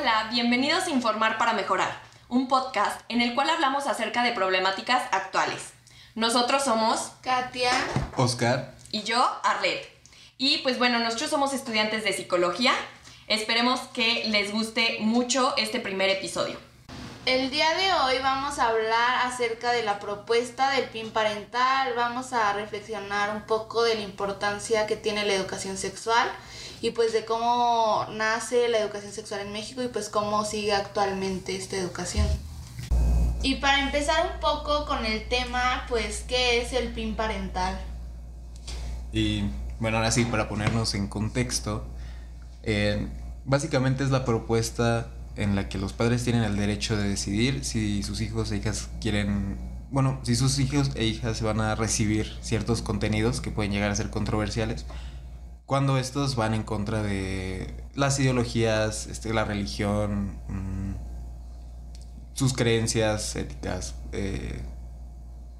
Hola, bienvenidos a Informar para Mejorar, un podcast en el cual hablamos acerca de problemáticas actuales. Nosotros somos Katia, Oscar y yo, Arlet. Y pues bueno, nosotros somos estudiantes de psicología. Esperemos que les guste mucho este primer episodio. El día de hoy vamos a hablar acerca de la propuesta del PIN parental, vamos a reflexionar un poco de la importancia que tiene la educación sexual y pues de cómo nace la educación sexual en México y pues cómo sigue actualmente esta educación. Y para empezar un poco con el tema, pues, ¿qué es el PIN parental? Y bueno, ahora sí, para ponernos en contexto, eh, básicamente es la propuesta en la que los padres tienen el derecho de decidir si sus hijos e hijas quieren, bueno, si sus hijos e hijas van a recibir ciertos contenidos que pueden llegar a ser controversiales, cuando estos van en contra de las ideologías, este, la religión, mmm, sus creencias éticas, eh,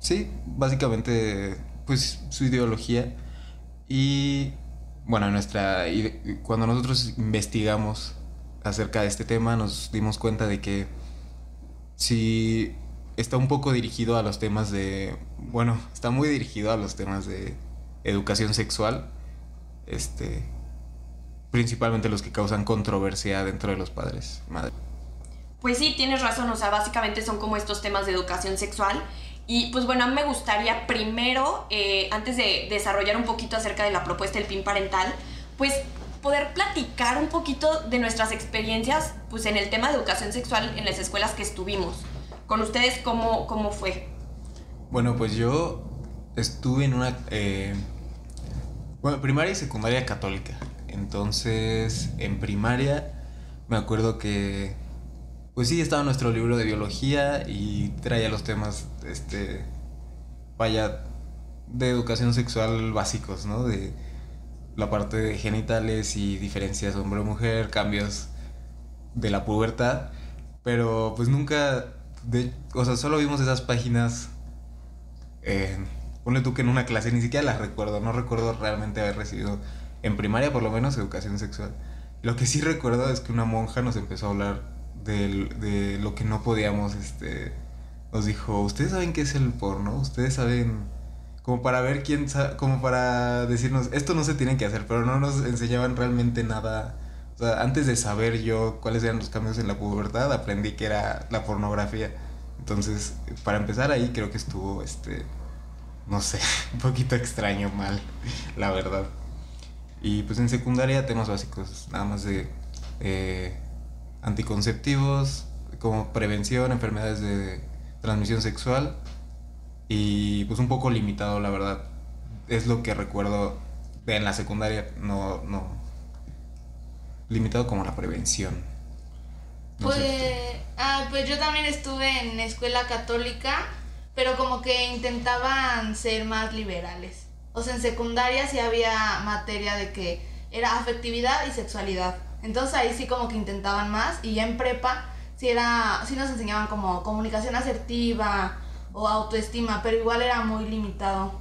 sí, básicamente, pues su ideología. Y bueno, nuestra, cuando nosotros investigamos acerca de este tema, nos dimos cuenta de que si está un poco dirigido a los temas de, bueno, está muy dirigido a los temas de educación sexual, este, principalmente los que causan controversia dentro de los padres, madre. Pues sí, tienes razón, o sea, básicamente son como estos temas de educación sexual. Y pues bueno, a mí me gustaría primero, eh, antes de desarrollar un poquito acerca de la propuesta del PIN parental, pues poder platicar un poquito de nuestras experiencias pues en el tema de educación sexual en las escuelas que estuvimos. Con ustedes, ¿cómo, cómo fue? Bueno, pues yo estuve en una... Eh, bueno, primaria y secundaria católica. Entonces, en primaria me acuerdo que pues sí, estaba nuestro libro de biología y traía los temas, este, vaya, de educación sexual básicos, ¿no? De la parte de genitales y diferencias hombre-mujer, cambios de la pubertad, pero pues nunca, de, o sea, solo vimos esas páginas, eh, ponle tú que en una clase, ni siquiera las recuerdo, no recuerdo realmente haber recibido, en primaria por lo menos, educación sexual. Lo que sí recuerdo es que una monja nos empezó a hablar de, de, lo que no podíamos, este, nos dijo, ustedes saben qué es el porno, ustedes saben, como para ver quién, como para decirnos, esto no se tiene que hacer, pero no nos enseñaban realmente nada. O sea, antes de saber yo cuáles eran los cambios en la pubertad, aprendí que era la pornografía. Entonces, para empezar ahí creo que estuvo, este, no sé, un poquito extraño, mal, la verdad. Y pues en secundaria temas básicos, nada más de... Eh, anticonceptivos, como prevención, enfermedades de transmisión sexual y pues un poco limitado, la verdad. Es lo que recuerdo en la secundaria, no, no. Limitado como la prevención. Pues, ah, pues yo también estuve en escuela católica, pero como que intentaban ser más liberales. O sea, en secundaria sí había materia de que era afectividad y sexualidad. Entonces ahí sí como que intentaban más y ya en prepa sí, era, sí nos enseñaban como comunicación asertiva o autoestima, pero igual era muy limitado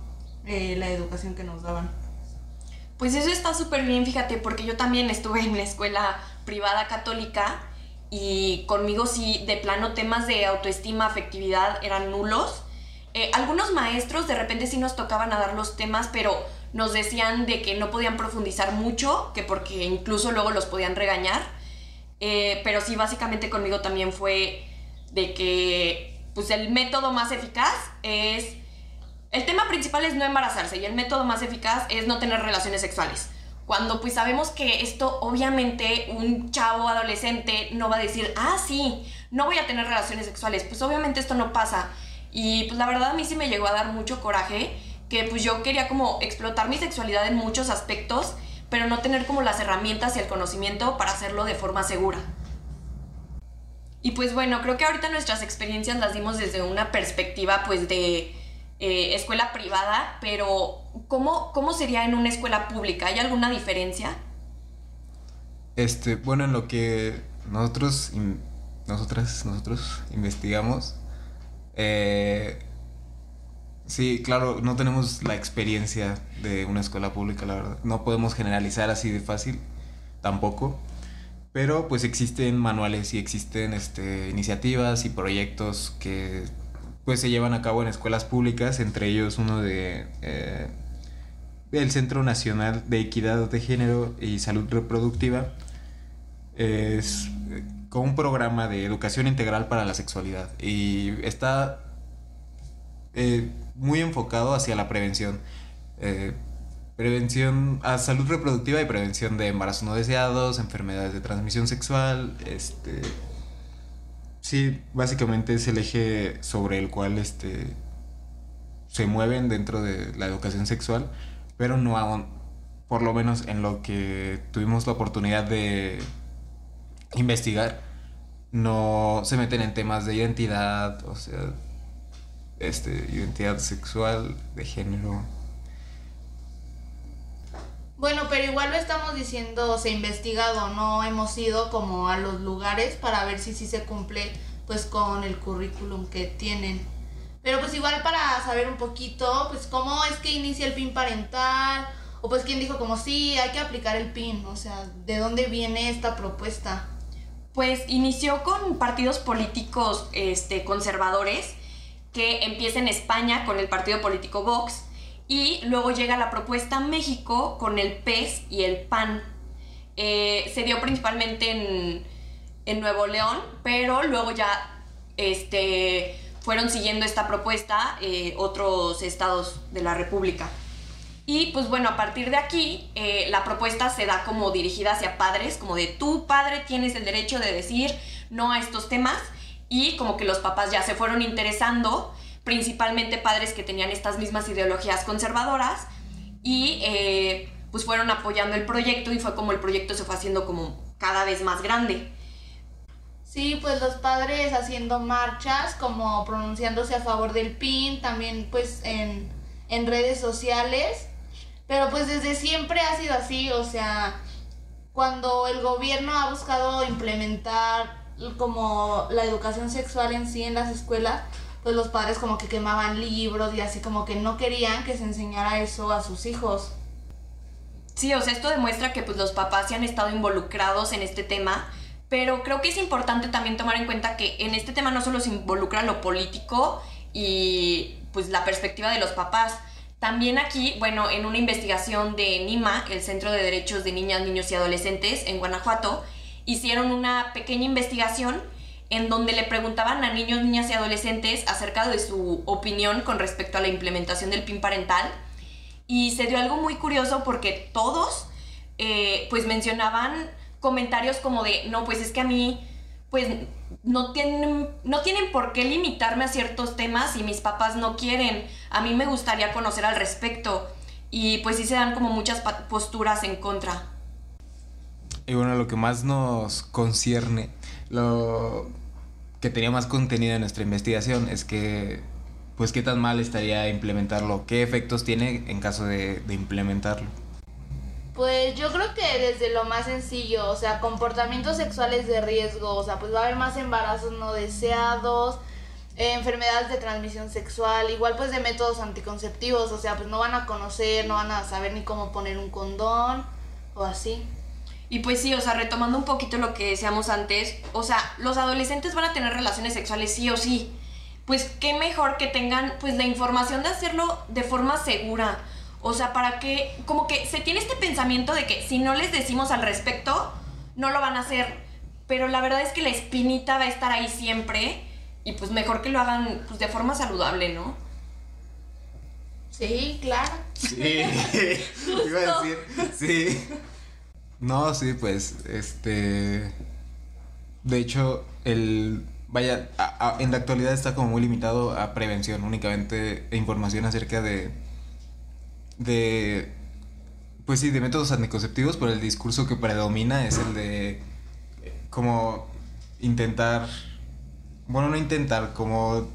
eh, la educación que nos daban. Pues eso está súper bien, fíjate, porque yo también estuve en la escuela privada católica y conmigo sí, de plano, temas de autoestima, afectividad eran nulos. Eh, algunos maestros de repente sí nos tocaban a dar los temas, pero nos decían de que no podían profundizar mucho, que porque incluso luego los podían regañar. Eh, pero sí, básicamente conmigo también fue de que pues el método más eficaz es... El tema principal es no embarazarse y el método más eficaz es no tener relaciones sexuales. Cuando pues sabemos que esto obviamente un chavo adolescente no va a decir, ah, sí, no voy a tener relaciones sexuales. Pues obviamente esto no pasa. Y pues la verdad a mí sí me llegó a dar mucho coraje que pues yo quería como explotar mi sexualidad en muchos aspectos, pero no tener como las herramientas y el conocimiento para hacerlo de forma segura. Y pues bueno, creo que ahorita nuestras experiencias las dimos desde una perspectiva pues de eh, escuela privada, pero ¿cómo, ¿cómo sería en una escuela pública? ¿Hay alguna diferencia? Este, bueno, en lo que nosotros, nosotras, nosotros investigamos, eh, Sí, claro, no tenemos la experiencia de una escuela pública, la verdad. No podemos generalizar así de fácil, tampoco. Pero pues existen manuales y existen este, iniciativas y proyectos que pues se llevan a cabo en escuelas públicas, entre ellos uno de eh, el Centro Nacional de Equidad de Género y Salud Reproductiva. Es con un programa de educación integral para la sexualidad y está eh, muy enfocado hacia la prevención. Eh, prevención a salud reproductiva y prevención de embarazos no deseados, enfermedades de transmisión sexual, este sí, básicamente es el eje sobre el cual este se mueven dentro de la educación sexual, pero no aún, por lo menos en lo que tuvimos la oportunidad de investigar, no se meten en temas de identidad, o sea, este, identidad sexual, de género. Bueno, pero igual lo estamos diciendo, se ha investigado, no hemos ido como a los lugares para ver si sí se cumple pues con el currículum que tienen. Pero pues igual para saber un poquito, pues cómo es que inicia el PIN parental, o pues quién dijo como sí, hay que aplicar el PIN, o sea, ¿de dónde viene esta propuesta? Pues inició con partidos políticos este, conservadores que empieza en España con el partido político Vox y luego llega la propuesta México con el PES y el PAN. Eh, se dio principalmente en, en, Nuevo León, pero luego ya este, fueron siguiendo esta propuesta eh, otros estados de la República. Y pues bueno, a partir de aquí, eh, la propuesta se da como dirigida hacia padres, como de tu padre tienes el derecho de decir no a estos temas. Y como que los papás ya se fueron interesando, principalmente padres que tenían estas mismas ideologías conservadoras. Y eh, pues fueron apoyando el proyecto y fue como el proyecto se fue haciendo como cada vez más grande. Sí, pues los padres haciendo marchas, como pronunciándose a favor del PIN, también pues en, en redes sociales pero pues desde siempre ha sido así, o sea, cuando el gobierno ha buscado implementar como la educación sexual en sí en las escuelas, pues los padres como que quemaban libros y así como que no querían que se enseñara eso a sus hijos. Sí, o sea, esto demuestra que pues los papás se han estado involucrados en este tema, pero creo que es importante también tomar en cuenta que en este tema no solo se involucra lo político y pues la perspectiva de los papás, también aquí, bueno, en una investigación de NIMA, el Centro de Derechos de Niñas, Niños y Adolescentes en Guanajuato, hicieron una pequeña investigación en donde le preguntaban a niños, niñas y adolescentes acerca de su opinión con respecto a la implementación del PIN parental. Y se dio algo muy curioso porque todos eh, pues mencionaban comentarios como de, no, pues es que a mí pues no tienen, no tienen por qué limitarme a ciertos temas y mis papás no quieren. A mí me gustaría conocer al respecto. Y pues sí se dan como muchas posturas en contra. Y bueno, lo que más nos concierne, lo que tenía más contenido en nuestra investigación es que, pues, qué tan mal estaría implementarlo, qué efectos tiene en caso de, implementarlo. Pues yo creo que desde lo más sencillo, o sea, comportamientos sexuales de riesgo, o sea, pues va a haber más embarazos no deseados, enfermedades de transmisión sexual, igual pues de métodos anticonceptivos, o sea, pues no van a conocer, no van a saber ni cómo poner un condón o así. Y pues sí, o sea, retomando un poquito lo que decíamos antes, o sea, los adolescentes van a tener relaciones sexuales sí o sí. Pues qué mejor que tengan pues la información de hacerlo de forma segura. O sea, para que, como que se tiene este pensamiento de que si no les decimos al respecto, no lo van a hacer. Pero la verdad es que la espinita va a estar ahí siempre y pues mejor que lo hagan pues, de forma saludable, ¿no? Sí, claro. Sí, iba a decir, sí. No, sí, pues, este... De hecho, el... Vaya, en la actualidad está como muy limitado a prevención, únicamente información acerca de de, pues sí, de métodos anticonceptivos, pero el discurso que predomina es el de como intentar, bueno, no intentar, como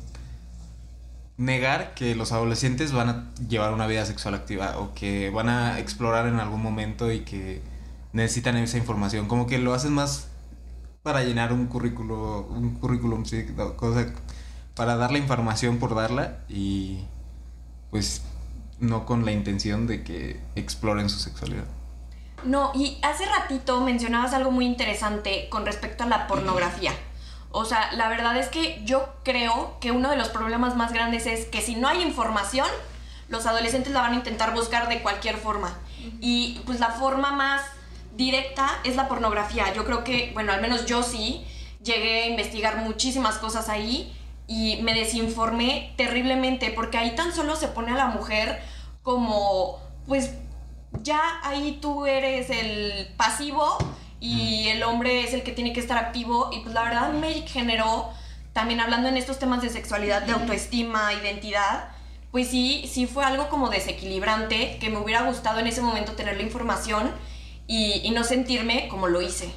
negar que los adolescentes van a llevar una vida sexual activa o que van a explorar en algún momento y que necesitan esa información, como que lo hacen más para llenar un currículo, un currículum, sí, cosa, para dar la información por darla y pues no con la intención de que exploren su sexualidad. No, y hace ratito mencionabas algo muy interesante con respecto a la pornografía. O sea, la verdad es que yo creo que uno de los problemas más grandes es que si no hay información, los adolescentes la van a intentar buscar de cualquier forma. Y pues la forma más directa es la pornografía. Yo creo que, bueno, al menos yo sí, llegué a investigar muchísimas cosas ahí y me desinformé terriblemente porque ahí tan solo se pone a la mujer como, pues ya ahí tú eres el pasivo y el hombre es el que tiene que estar activo. Y pues la verdad me generó, también hablando en estos temas de sexualidad, de autoestima, identidad, pues sí, sí fue algo como desequilibrante que me hubiera gustado en ese momento tener la información y, no sentirme como lo hice.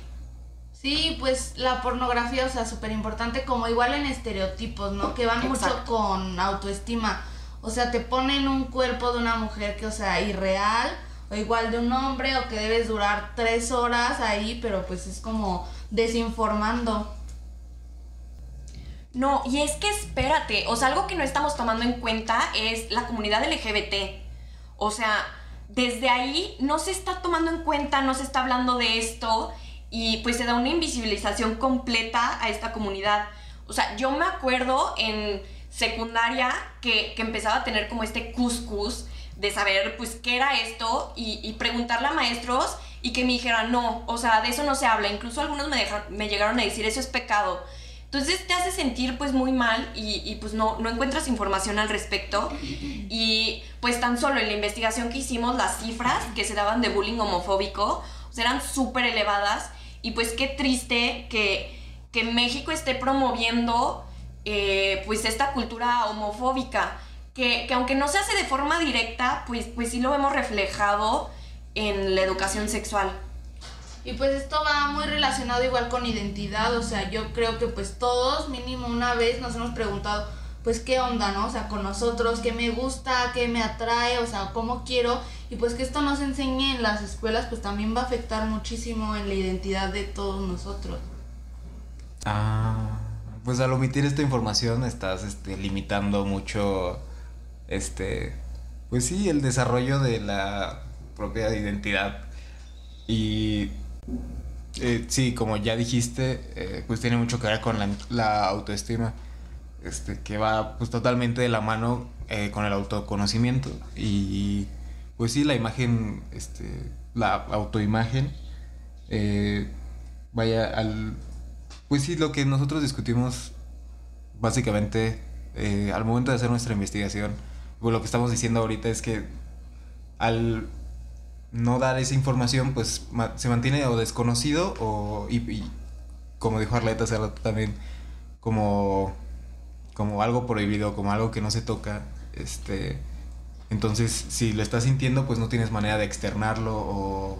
Sí, pues la pornografía, o sea, súper importante, como igual en estereotipos, ¿no? Que van mucho con autoestima. O sea, te ponen un cuerpo de una mujer que, o sea, irreal, o igual de un hombre, o que debes durar tres horas ahí, pero pues es como desinformando. No, y es que espérate, o sea, algo que no estamos tomando en cuenta es la comunidad LGBT. O sea, desde ahí no se está tomando en cuenta, no se está hablando de esto y pues se da una invisibilización completa a esta comunidad. O sea, yo me acuerdo en secundaria que, empezaba a tener como este cuscus de saber pues qué era esto y, preguntarle a maestros y que me dijeran, no, o sea, de eso no se habla. Incluso algunos me, me llegaron a decir, eso es pecado. Entonces te hace sentir pues muy mal y, pues no, no encuentras información al respecto. Y pues tan solo en la investigación que hicimos, las cifras que se daban de bullying homofóbico eran súper elevadas. Y pues qué triste que, México esté promoviendo eh, pues esta cultura homofóbica. Que, aunque no se hace de forma directa, pues, pues sí lo vemos reflejado en la educación sexual. Y pues esto va muy relacionado igual con identidad, o sea, yo creo que pues todos mínimo una vez nos hemos preguntado, pues qué onda, ¿no? O sea, con nosotros, qué me gusta, qué me atrae, o sea, cómo quiero. Y pues que esto nos enseñe en las escuelas, pues también va a afectar muchísimo en la identidad de todos nosotros. Ah, pues al omitir esta información estás este, limitando mucho, este, pues sí, el desarrollo de la propia identidad. Y eh, sí, como ya dijiste, eh, pues tiene mucho que ver con la, autoestima, este, que va pues totalmente de la mano eh, con el autoconocimiento. Y pues sí, la imagen, este, la autoimagen, vaya al, pues sí, lo que nosotros discutimos básicamente al momento de hacer nuestra investigación, pues lo que estamos diciendo ahorita es que al no dar esa información, pues se mantiene o desconocido o, y, como dijo Arleta hace rato también, como, como algo prohibido, como algo que no se toca. Este, entonces, si lo estás sintiendo, pues no tienes manera de externarlo o,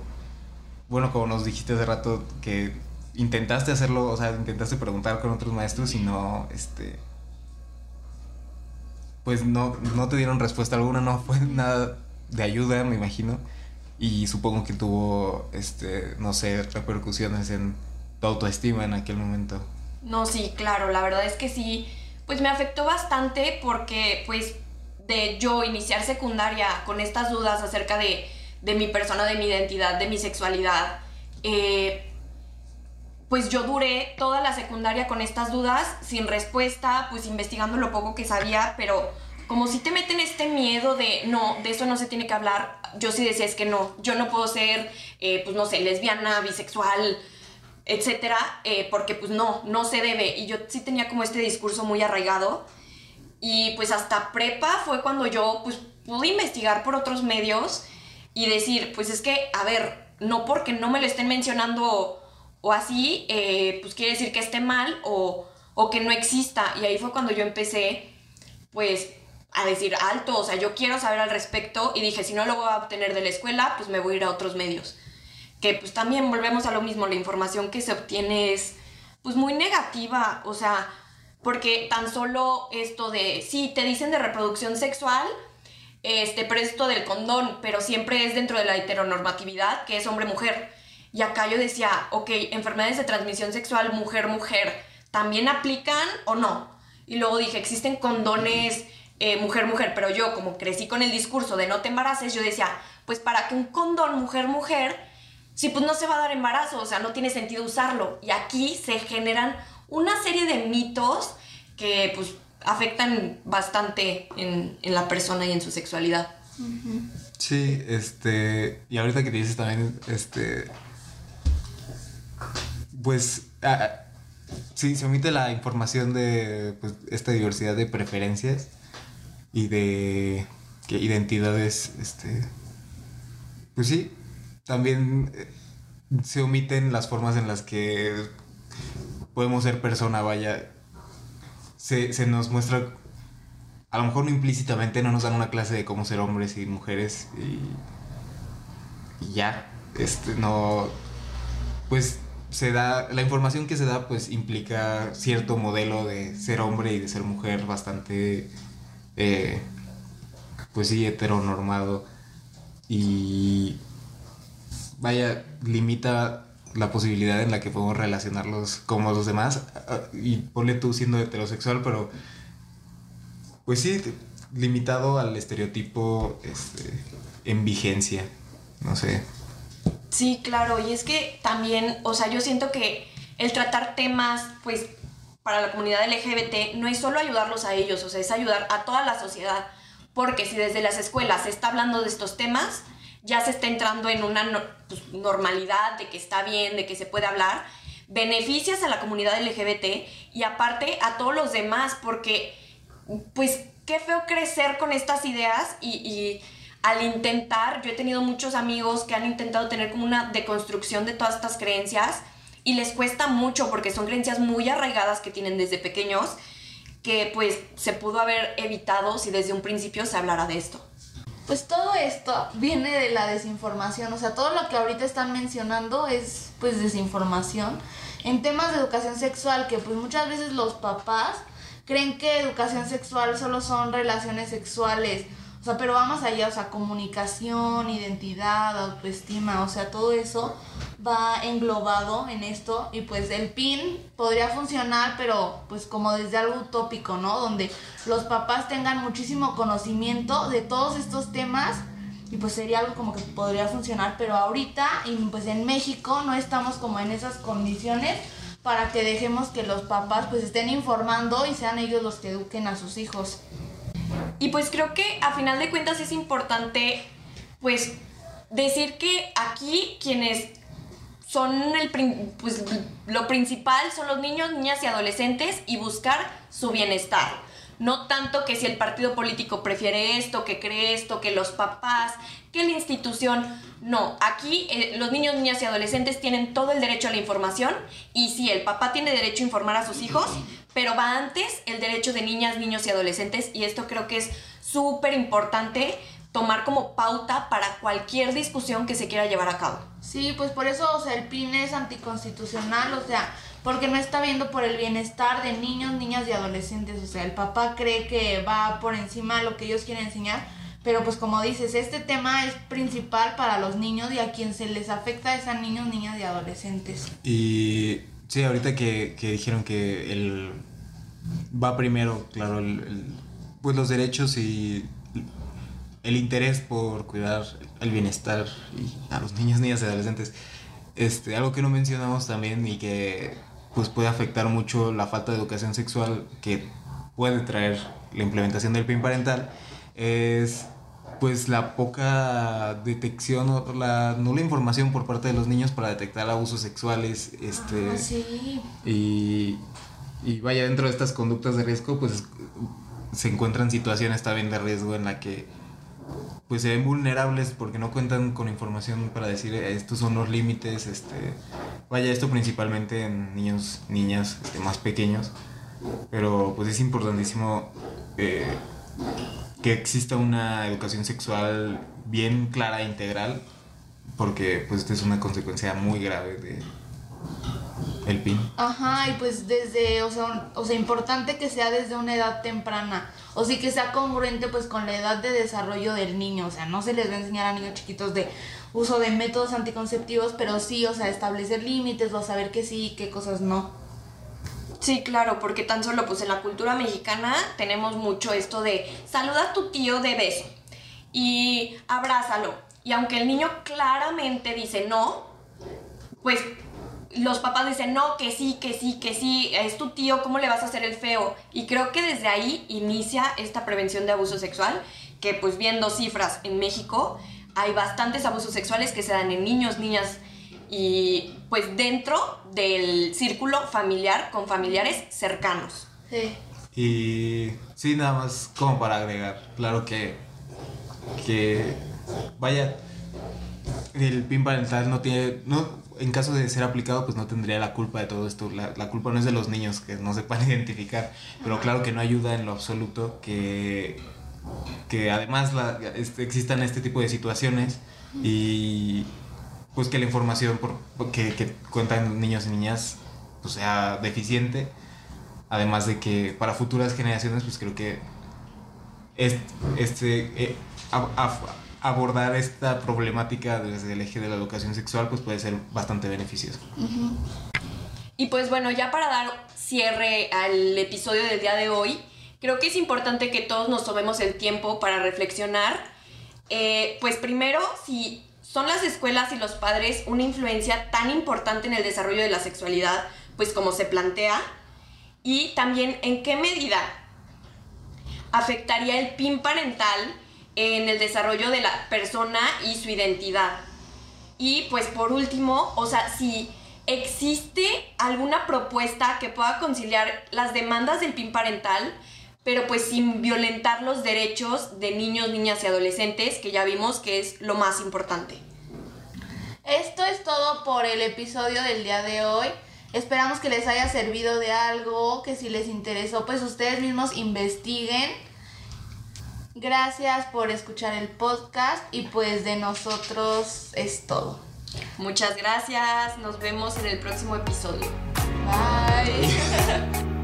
bueno, como nos dijiste hace rato, que intentaste hacerlo, o sea, intentaste preguntar con otros maestros y no, este, pues no, no te dieron respuesta alguna, no fue nada de ayuda, me imagino y supongo que tuvo, este, no sé, repercusiones en tu autoestima en aquel momento. No, sí, claro, la verdad es que sí, pues me afectó bastante porque pues de yo iniciar secundaria con estas dudas acerca de, de mi persona, de mi identidad, de mi sexualidad, eh, pues yo duré toda la secundaria con estas dudas, sin respuesta, pues investigando lo poco que sabía, pero como si te meten este miedo de, no, de eso no se tiene que hablar, yo sí decía, es que no, yo no puedo ser, eh, pues no sé, lesbiana, bisexual, etcétera, eh, porque pues no, no se debe. Y yo sí tenía como este discurso muy arraigado. Y pues hasta prepa fue cuando yo pues pude investigar por otros medios y decir, pues es que, a ver, no porque no me lo estén mencionando o así, eh, pues quiere decir que esté mal o, o que no exista. Y ahí fue cuando yo empecé, pues a decir alto, o sea, yo quiero saber al respecto y dije, si no lo voy a obtener de la escuela, pues me voy a ir a otros medios. Que pues también volvemos a lo mismo, la información que se obtiene es pues muy negativa, o sea, porque tan solo esto de, sí, te dicen de reproducción sexual, este, pero esto del condón, pero siempre es dentro de la heteronormatividad, que es hombre-mujer. Y acá yo decía, ok, enfermedades de transmisión sexual mujer-mujer, ¿también aplican o no? Y luego dije, existen condones eh, mujer, mujer, pero yo como crecí con el discurso de no te embaraces, yo decía, pues para que un condón mujer, mujer sí, pues no se va a dar embarazo, o sea, no tiene sentido usarlo. Y aquí se generan una serie de mitos que pues afectan bastante en, en la persona y en su sexualidad. Sí, este, y ahorita que te dices también, este, pues, ah, ah, sí, se omite la información de pues, esta diversidad de preferencias y de que identidades, este, pues sí, también eh, se omiten las formas en las que podemos ser persona, vaya, se, se nos muestra a lo mejor no implícitamente no nos dan una clase de cómo ser hombres y mujeres y, y ya, este, no, pues se da, la información que se da pues implica cierto modelo de ser hombre y de ser mujer bastante, eh, pues sí, heteronormado y vaya, limita la posibilidad en la que podemos relacionarlos como los demás y ponle tú siendo heterosexual, pero pues sí, limitado al estereotipo este, en vigencia, no sé. Sí, claro, y es que también, o sea, yo siento que el tratar temas, pues, para la comunidad LGBT no es solo ayudarlos a ellos, o sea, es ayudar a toda la sociedad, porque si desde las escuelas se está hablando de estos temas, ya se está entrando en una pues, normalidad de que está bien, de que se puede hablar, beneficias a la comunidad LGBT y aparte a todos los demás, porque pues qué feo crecer con estas ideas y, al intentar, yo he tenido muchos amigos que han intentado tener como una deconstrucción de todas estas creencias y les cuesta mucho porque son creencias muy arraigadas que tienen desde pequeños que pues se pudo haber evitado si desde un principio se hablara de esto. Pues todo esto viene de la desinformación, o sea, todo lo que ahorita están mencionando es pues desinformación en temas de educación sexual que pues muchas veces los papás creen que educación sexual solo son relaciones sexuales. O sea, pero vamos allá, o sea, comunicación, identidad, autoestima, o sea, todo eso va englobado en esto y pues el PIN podría funcionar, pero pues como desde algo utópico, ¿no? Donde los papás tengan muchísimo conocimiento de todos estos temas y pues sería algo como que podría funcionar, pero ahorita y pues en México no estamos como en esas condiciones para que dejemos que los papás pues estén informando y sean ellos los que eduquen a sus hijos. Y pues creo que a final de cuentas es importante pues decir que aquí quienes son el pues lo principal son los niños, niñas y adolescentes y buscar su bienestar. No tanto que si el partido político prefiere esto, que cree esto, que los papás, que la institución. No, aquí eh, los niños, niñas y adolescentes tienen todo el derecho a la información y sí, el papá tiene derecho a informar a sus hijos, pero va antes el derecho de niñas, niños y adolescentes y esto creo que es súper importante tomar como pauta para cualquier discusión que se quiera llevar a cabo. Sí, pues por eso, o sea, el PIN es anticonstitucional, o sea, porque no está viendo por el bienestar de niños, niñas y adolescentes, o sea, el papá cree que va por encima de lo que ellos quieren enseñar, pero pues como dices, este tema es principal para los niños y a quien se les afecta es a niños, niñas y adolescentes. Y sí, ahorita que, que dijeron que el va primero, claro, el, pues los derechos y el interés por cuidar el bienestar y a los niños, niñas y adolescentes. Este, algo que no mencionamos también y que pues puede afectar mucho la falta de educación sexual que puede traer la implementación del PIN parental es pues la poca detección o la nula información por parte de los niños para detectar abusos sexuales este ah, sí. y, y vaya dentro de estas conductas de riesgo pues se encuentran situaciones también de riesgo en la que pues se ven vulnerables porque no cuentan con información para decir eh, estos son los límites, este, vaya esto principalmente en niños, niñas este, más pequeños, pero pues es importantísimo eh, que exista una educación sexual bien clara e integral porque pues esta es una consecuencia muy grave de el PIN. Ajá, y pues desde, o sea, o sea, importante que sea desde una edad temprana, o sí que sea congruente pues con la edad de desarrollo del niño, o sea, no se les va a enseñar a niños chiquitos de uso de métodos anticonceptivos, pero sí, o sea, establecer límites o saber qué sí y qué cosas no. Sí, claro, porque tan solo pues en la cultura mexicana tenemos mucho esto de saluda a tu tío de beso y abrázalo. Y aunque el niño claramente dice no, pues los papás dicen, no, que sí, que sí, que sí, es tu tío, ¿cómo le vas a hacer el feo? Y creo que desde ahí inicia esta prevención de abuso sexual, que pues viendo cifras en México, hay bastantes abusos sexuales que se dan en niños, niñas y pues dentro del círculo familiar con familiares cercanos. Sí. Y sí, nada más como para agregar, claro que, que vaya, el PIN parental no tiene, no, en caso de ser aplicado, pues no tendría la culpa de todo esto. La, la culpa no es de los niños que no sepan identificar, pero claro que no ayuda en lo absoluto que, que además la, este, existan este tipo de situaciones y pues que la información por, que, que cuentan niños y niñas pues sea deficiente. Además de que para futuras generaciones, pues creo que este, este eh, a- a- abordar esta problemática desde el eje de la educación sexual, pues puede ser bastante beneficioso. Y pues bueno, ya para dar cierre al episodio del día de hoy, creo que es importante que todos nos tomemos el tiempo para reflexionar. Eh, pues primero, si son las escuelas y los padres una influencia tan importante en el desarrollo de la sexualidad, pues como se plantea, y también en qué medida afectaría el PIN parental en el desarrollo de la persona y su identidad. Y pues por último, o sea, si existe alguna propuesta que pueda conciliar las demandas del PIN parental, pero pues sin violentar los derechos de niños, niñas y adolescentes, que ya vimos que es lo más importante. Esto es todo por el episodio del día de hoy. Esperamos que les haya servido de algo, que si les interesó, pues ustedes mismos investiguen. Gracias por escuchar el podcast y pues de nosotros es todo. Muchas gracias, nos vemos en el próximo episodio. Bye.